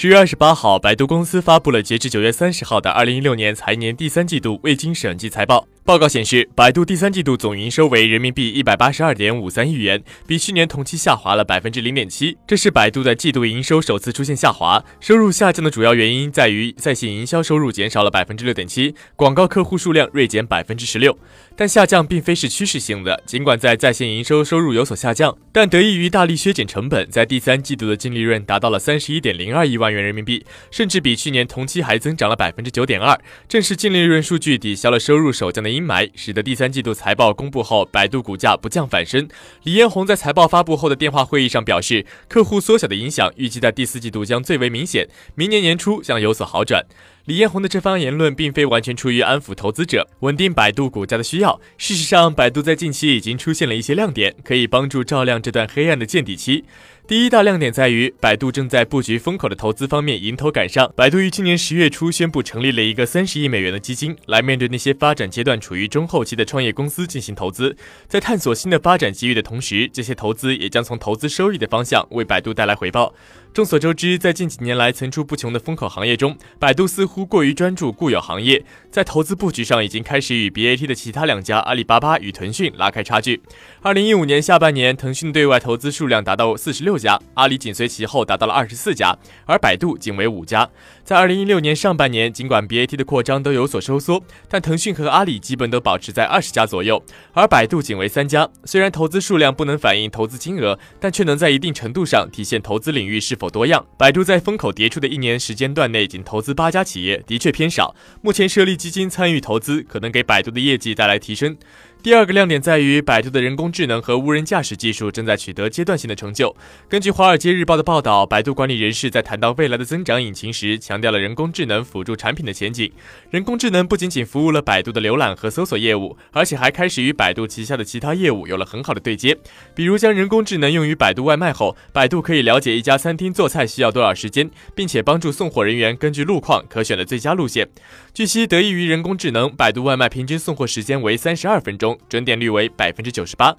十月二十八号，百度公司发布了截至九月三十号的二零一六年财年第三季度未经审计财报。报告显示，百度第三季度总营收为人民币一百八十二点五三亿元，比去年同期下滑了百分之零点七。这是百度的季度营收首次出现下滑。收入下降的主要原因在于在线营销收入减少了百分之六点七，广告客户数量锐减百分之十六。但下降并非是趋势性的，尽管在在线营收收入有所下降，但得益于大力削减成本，在第三季度的净利润达到了三十一点零二亿万元人民币，甚至比去年同期还增长了百分之九点二。正是净利润数据抵消了收入首降的因。阴霾使得第三季度财报公布后，百度股价不降反升。李彦宏在财报发布后的电话会议上表示，客户缩小的影响预计在第四季度将最为明显，明年年初将有所好转。李彦宏的这番言论并非完全出于安抚投资者、稳定百度股价的需要。事实上，百度在近期已经出现了一些亮点，可以帮助照亮这段黑暗的见底期。第一大亮点在于，百度正在布局风口的投资方面迎头赶上。百度于今年十月初宣布成立了一个三十亿美元的基金，来面对那些发展阶段处于中后期的创业公司进行投资。在探索新的发展机遇的同时，这些投资也将从投资收益的方向为百度带来回报。众所周知，在近几年来层出不穷的风口行业中，百度似乎过于专注固有行业，在投资布局上已经开始与 BAT 的其他两家阿里巴巴与腾讯拉开差距。二零一五年下半年，腾讯对外投资数量达到四十六家，阿里紧随其后达到了二十四家，而百度仅为五家。在二零一六年上半年，尽管 BAT 的扩张都有所收缩，但腾讯和阿里基本都保持在二十家左右，而百度仅为三家。虽然投资数量不能反映投资金额，但却能在一定程度上体现投资领域是否。多样，百度在风口迭出的一年时间段内仅投资八家企业，的确偏少。目前设立基金参与投资，可能给百度的业绩带来提升。第二个亮点在于，百度的人工智能和无人驾驶技术正在取得阶段性的成就。根据《华尔街日报》的报道，百度管理人士在谈到未来的增长引擎时强，强调了人工智能辅助产品的前景。人工智能不仅仅服务了百度的浏览和搜索业务，而且还开始与百度旗下的其他业务有了很好的对接。比如，将人工智能用于百度外卖后，百度可以了解一家餐厅做菜需要多少时间，并且帮助送货人员根据路况可选的最佳路线。据悉，得益于人工智能，百度外卖平均送货时间为三十二分钟。准点率为百分之九十八。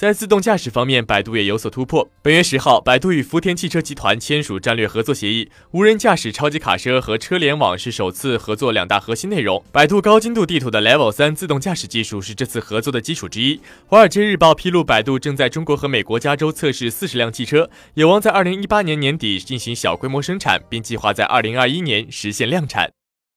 在自动驾驶方面，百度也有所突破。本月十号，百度与福田汽车集团签署战略合作协议，无人驾驶超级卡车和车联网是首次合作两大核心内容。百度高精度地图的 Level 三自动驾驶技术是这次合作的基础之一。华尔街日报披露，百度正在中国和美国加州测试四十辆汽车，有望在二零一八年年底进行小规模生产，并计划在二零二一年实现量产。